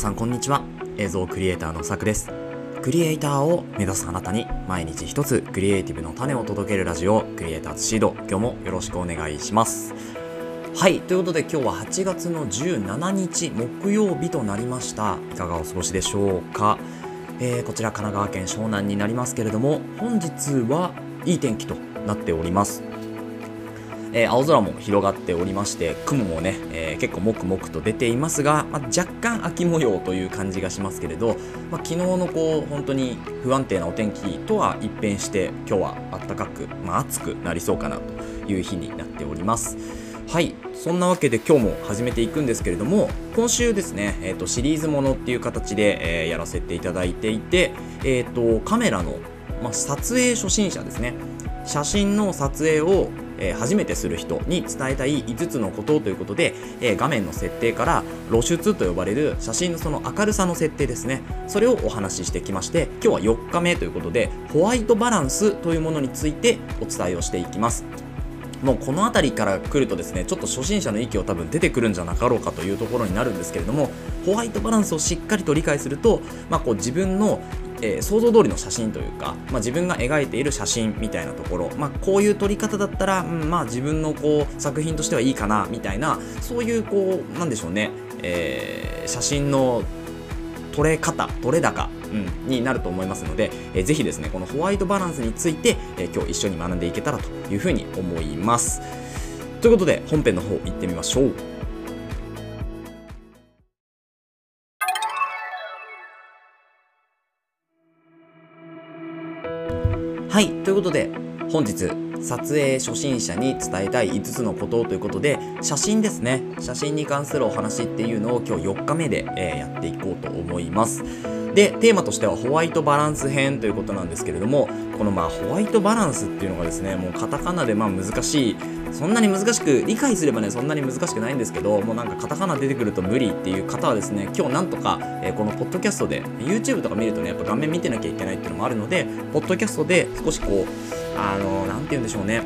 さんこんにちは。映像クリエイターのさくです。クリエイターを目指すあなたに毎日一つクリエイティブの種を届けるラジオクリエイターズシード。今日もよろしくお願いします。はいということで今日は8月の17日木曜日となりました。いかがお過ごしでしょうか、えー、こちら神奈川県湘南になりますけれども本日はいい天気となっております。えー、青空も広がっておりまして雲もね、えー、結構もくもくと出ていますが、まあ、若干秋模様という感じがしますけれど、まあ、昨日のこう本当に不安定なお天気とは一変して今日は暖かく、まあ、暑くなりそうかなという日になっております。はいそんなわけで今日も始めていくんですけれども今週ですね、えーと、シリーズものっていう形で、えー、やらせていただいていて、えーと、カメラの、まあ、撮影初心者ですね。写真の撮影をえー、初めてする人に伝えたい5つのことということで、えー、画面の設定から露出と呼ばれる写真のその明るさの設定ですね。それをお話ししてきまして今日は4日目ということでホワイトバランスというものについてお伝えをしていきます。もうこの辺りから来るとですねちょっと初心者の域を多分出てくるんじゃなかろうかというところになるんですけれどもホワイトバランスをしっかりと理解すると、まあ、こう自分のえー、想像通りの写真というか、まあ、自分が描いている写真みたいなところ、まあ、こういう撮り方だったら、うん、まあ自分のこう作品としてはいいかなみたいなそういうこうなんでしょうね、えー、写真の撮れ方撮れ高、うん、になると思いますので、えー、ぜひですねこのホワイトバランスについて、えー、今日一緒に学んでいけたらというふうに思います。ということで本編の方行ってみましょう。はいということで本日撮影初心者に伝えたい5つのことということで写真ですね。写真に関するお話っていうのを今日4日目で、え、やっていこうと思います。でテーマとしてはホワイトバランス編ということなんですけれどもこのまあホワイトバランスっていうのがですねもうカタカナでまあ難しいそんなに難しく理解すればねそんなに難しくないんですけどもうなんかカタカナ出てくると無理っていう方はですね今日なんとか、えー、このポッドキャストで YouTube とか見るとねやっぱ画面見てなきゃいけないっていうのもあるのでポッドキャストで少しこうあの何て言うんでしょうね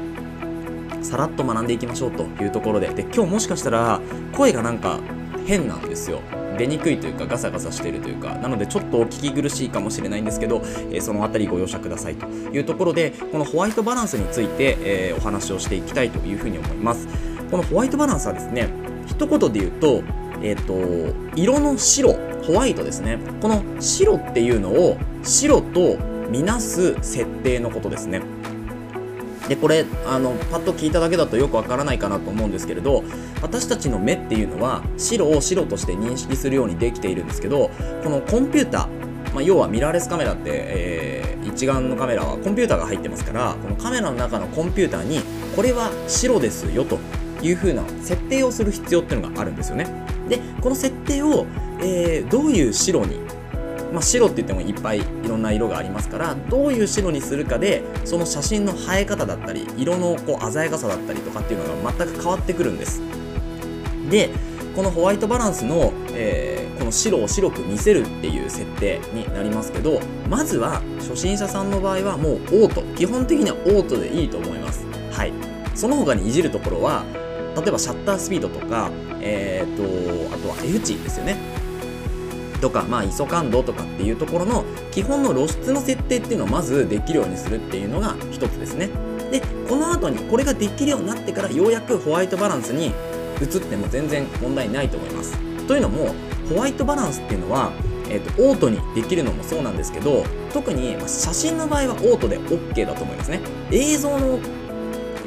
さらっと学んでいきましょうというところで。で今日もしかしたら声がなんか変なんですよ。出にくいというかガサガサしてるというかなのでちょっとお聞き苦しいかもしれないんですけど、えー、その辺りご容赦くださいというところでこのホワイトバランスについて、えー、お話をしていきたいというふうに思います。このホワイトバランスはですね一言で言うと,、えーと、色の白ホワイトですね。この白っていうのを白とみなす設定のことですね。でこれあのパッと聞いただけだとよくわからないかなと思うんですけれど私たちの目っていうのは白を白として認識するようにできているんですけどこのコンピューター、まあ、要はミラーレスカメラって、えー、一眼のカメラはコンピューターが入ってますからこのカメラの中のコンピューターにこれは白ですよという風な設定をする必要っていうのがあるんですよね。でこの設定を、えー、どういう白にまあ、白って言ってもいっぱいいろんな色がありますからどういう白にするかでその写真の映え方だったり色のこう鮮やかさだったりとかっていうのが全く変わってくるんです。でこのホワイトバランスの、えー、この白を白く見せるっていう設定になりますけどまずは初心者さんの場合はもうオート基本的にはオートでいいと思います。はい。その他にいじるところは例えばシャッタースピードとか、えーと、あとは F 値ですよね。とか、まあ、ISO 感度とかっていうところの基本の露出の設定っていうのをまずできるようにするっていうのが一つですね。で、この後にこれができるようになってからようやくホワイトバランスに移っても全然問題ないと思います。というのも、ホワイトバランスっていうのは、えーと、オートにできるのもそうなんですけど特に写真の場合はオートで OK だと思いますね映像の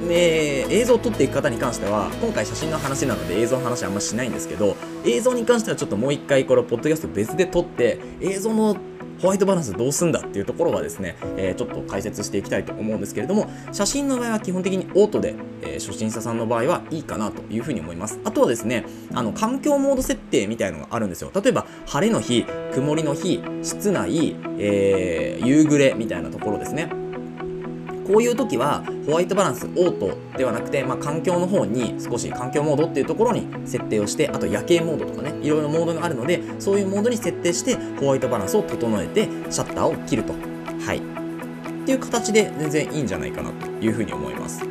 えー、映像を撮っていく方に関しては今回写真の話なので映像の話はあんましないんですけど映像に関してはちょっともう一回これポッドキャスト別で撮って映像のホワイトバランスどうすんだっていうところはですね、えー、ちょっと解説していきたいと思うんですけれども写真の場合は基本的にオートで、えー、初心者さんの場合はいいかなというふうに思います。あとはですねあの環境モード設定みたいのがあるんですよ。例えば晴れの日曇りの日室内、えー、夕暮れみたいなところですね。こういう時はホワイトバランスオートではなくて、まあ、環境の方に少し環境モードっていうところに設定をしてあと夜景モードとかねいろいろモードがあるのでそういうモードに設定してホワイトバランスを整えてシャッターを切ると。はい。っていう形で全然いいんじゃないかなというふうに思います。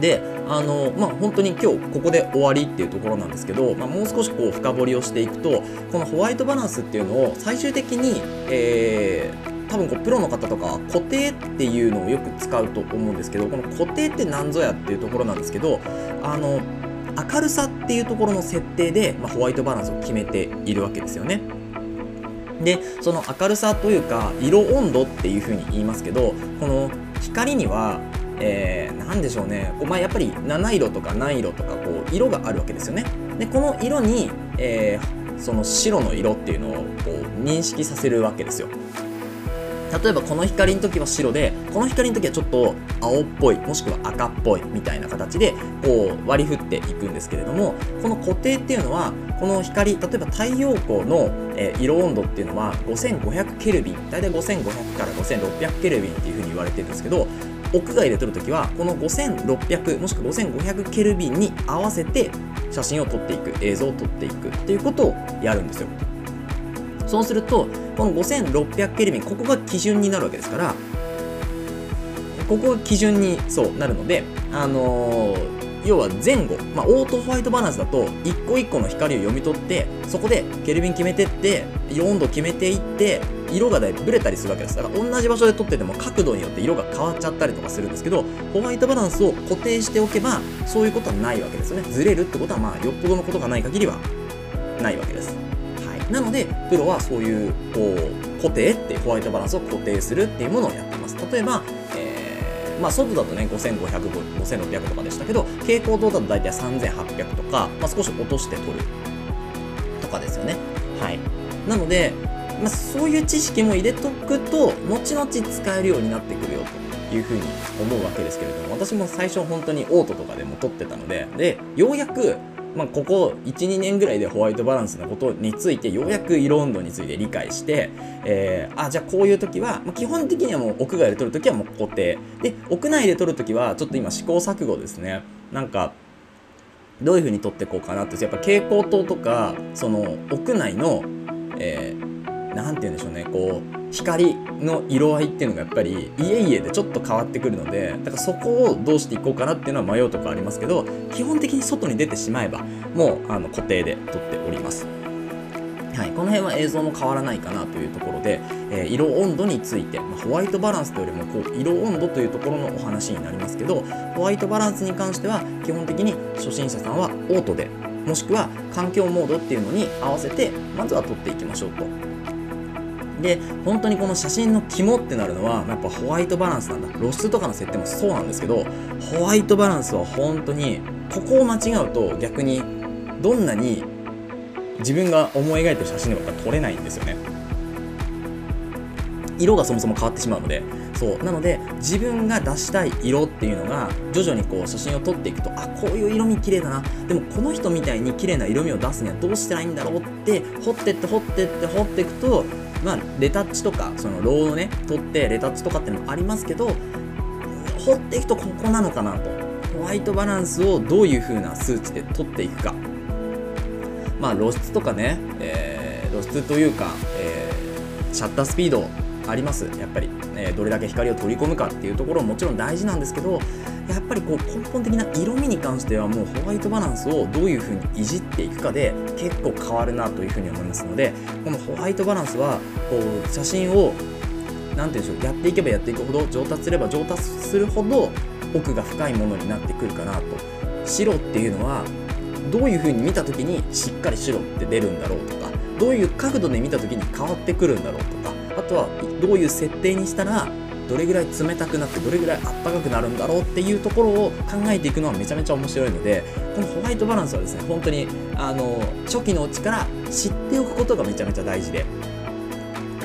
であのまあ本当に今日ここで終わりっていうところなんですけど、まあ、もう少しこう深掘りをしていくとこのホワイトバランスっていうのを最終的に、えー、多分こうプロの方とか固定っていうのをよく使うと思うんですけどこの固定って何ぞやっていうところなんですけどあの明るさっていうところの設定で、まあ、ホワイトバランスを決めているわけですよね。でその明るさというか色温度っていうふうに言いますけどこの光にはえー、何でしょうねこう、まあ、やっぱり七色とか何色とかこう色があるわけですよね。でこの色に、えー、その白の色っていうのをこう認識させるわけですよ。例えばこの光の時は白でこの光の時はちょっと青っぽいもしくは赤っぽいみたいな形でこう割り振っていくんですけれどもこの固定っていうのはこの光例えば太陽光の、色温度っていうのは5500ケルビン大体5500から5600ケルビンっていうふうに言われてるんですけど屋外で撮るときはこの5600もしくは5500ケルビンに合わせて写真を撮っていく映像を撮っていくっていうことをやるんですよ。そうするとこの5600ケルビンここが基準になるわけですからここが基準にそうなるのであのー要は前後、まあ、オートホワイトバランスだと一個一個の光を読み取ってそこでケルビン決めてって温度決めていって色がだいぶブレたりするわけですから同じ場所で撮ってても角度によって色が変わっちゃったりとかするんですけどホワイトバランスを固定しておけばそういうことはないわけですよね。ずれるってことはまあよっぽどのことがない限りはないわけです、なのでプロはそういうこう固定ってホワイトバランスを固定するっていうものをやってます。例えば、えー、まあ、外だとね5500、5600とかでしたけど蛍光灯だと大体3800とか、まあ、少し落として撮るとかですよね。はい。なのでまあ、そういう知識も入れとくと後々使えるようになってくるよというふうに思うわけですけれども私も最初本当にオートとかでも撮ってたのででようやくまあ、ここ12年ぐらいでホワイトバランスのことについてようやく色温度について理解して、えー、あじゃあこういう時は、まあ、基本的にはもう屋外で撮る時はもう固定で。屋内で撮る時はちょっと今試行錯誤ですね。なんかどういう風に撮っていこうかなってやっぱ蛍光灯とかその屋内の、えー何て言うんでしょうね。こう光の色合いっていうのがやっぱり家々でちょっと変わってくるのでだからそこをどうしていこうかなっていうのは迷うとこありますけど基本的に外に出てしまえばもうあの固定で撮っております。はい、この辺は映像も変わらないかなというところで、えー、色温度について、まあ、ホワイトバランスというよりもこう色温度というところのお話になりますけどホワイトバランスに関しては基本的に初心者さんはオートでもしくは環境モードっていうのに合わせてまずは撮っていきましょうと。で本当にこの写真の肝ってなるのはやっぱホワイトバランスなんだ。露出とかの設定もそうなんですけどホワイトバランスは本当にここを間違うと逆にどんなに自分が思い描いてる写真でも撮れないんですよね。色がそもそも変わってしまうので。そう。なので自分が出したい色っていうのが徐々にこう写真を撮っていくとあこういう色味綺麗だな。でもこの人みたいに綺麗な色味を出すにはどうしたらいいんだろうって掘ってって掘ってって掘っていくとまあ、レタッチとかそのローをね取ってレタッチとかっていうのもありますけど掘っていくとここなのかなと。ホワイトバランスをどういう風な数値で取っていくか。まあ露出とかね、えー、露出というか、えー、シャッタースピードあります。やっぱり、えー、どれだけ光を取り込むかっていうところももちろん大事なんですけどやっぱりこう根本的な色味に関してはもうホワイトバランスをどういう風にいじっていくかで結構変わるなという風に思いますのでこのホワイトバランスはこう写真を何て言うんでしょうやっていけばやっていくほど上達すれば上達するほど奥が深いものになってくるかなと白っていうのはどういう風に見た時にしっかり白って出るんだろうとかどういう角度で見た時に変わってくるんだろうとかあとはどういう設定にしたらどれぐらい冷たくなってどれぐらいあったかくなるんだろうっていうところを考えていくのはめちゃめちゃ面白いのでこのホワイトバランスはですね本当にあの初期のうちから知っておくことがめちゃめちゃ大事で。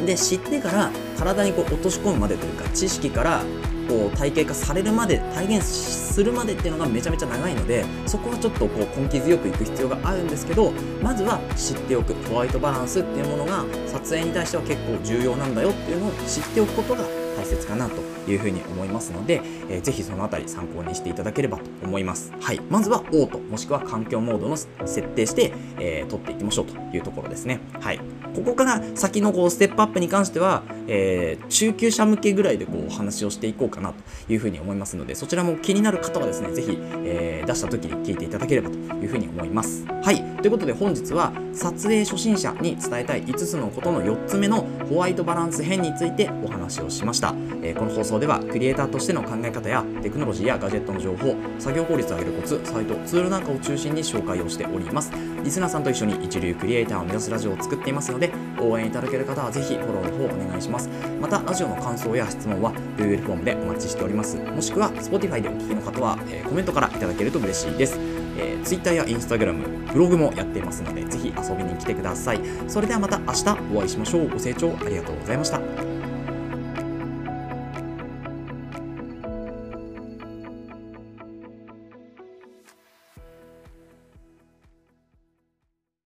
で知ってから体にこう落とし込むまでというか知識からこう体系化されるまで体現するまでっていうのがめちゃめちゃ長いのでそこはちょっとこう根気強くいく必要があるんですけどまずは知っておくホワイトバランスっていうものが撮影に対しては結構重要なんだよっていうのを知っておくことが大切かなというふうに思いますので、えー、ぜひそのあたり参考にしていただければと思います。はい。まずはオート、もしくは環境モードの設定して、えー、取っていきましょうというところですね。はい。ここから先のこうステップアップに関しては、えー、中級者向けぐらいでこうお話をしていこうかなというふうに思いますのでそちらも気になる方はですねぜひ、えー、出した時に聞いていただければというふうに思います。はい。ということで本日は撮影初心者に伝えたい5つのことの4つ目のホワイトバランス編についてお話をしました、えー、この放送ではクリエイターとしての考え方やテクノロジーやガジェットの情報作業効率を上げるコツサイトツールなんかを中心に紹介をしております。リスナーさんと一緒に一流クリエイターを目指すラジオを作っていますので応援いただける方はぜひフォローの方お願いしますまたラジオの感想や質問は Google フォームでお待ちしておりますもしくは Spotify でお聞きの方は、えー、コメントからいただけると嬉しいですえー、Twitter や Instagram、ブログもやっていますので、ぜひ遊びに来てください。それではまた明日お会いしましょう。ご清聴ありがとうございました。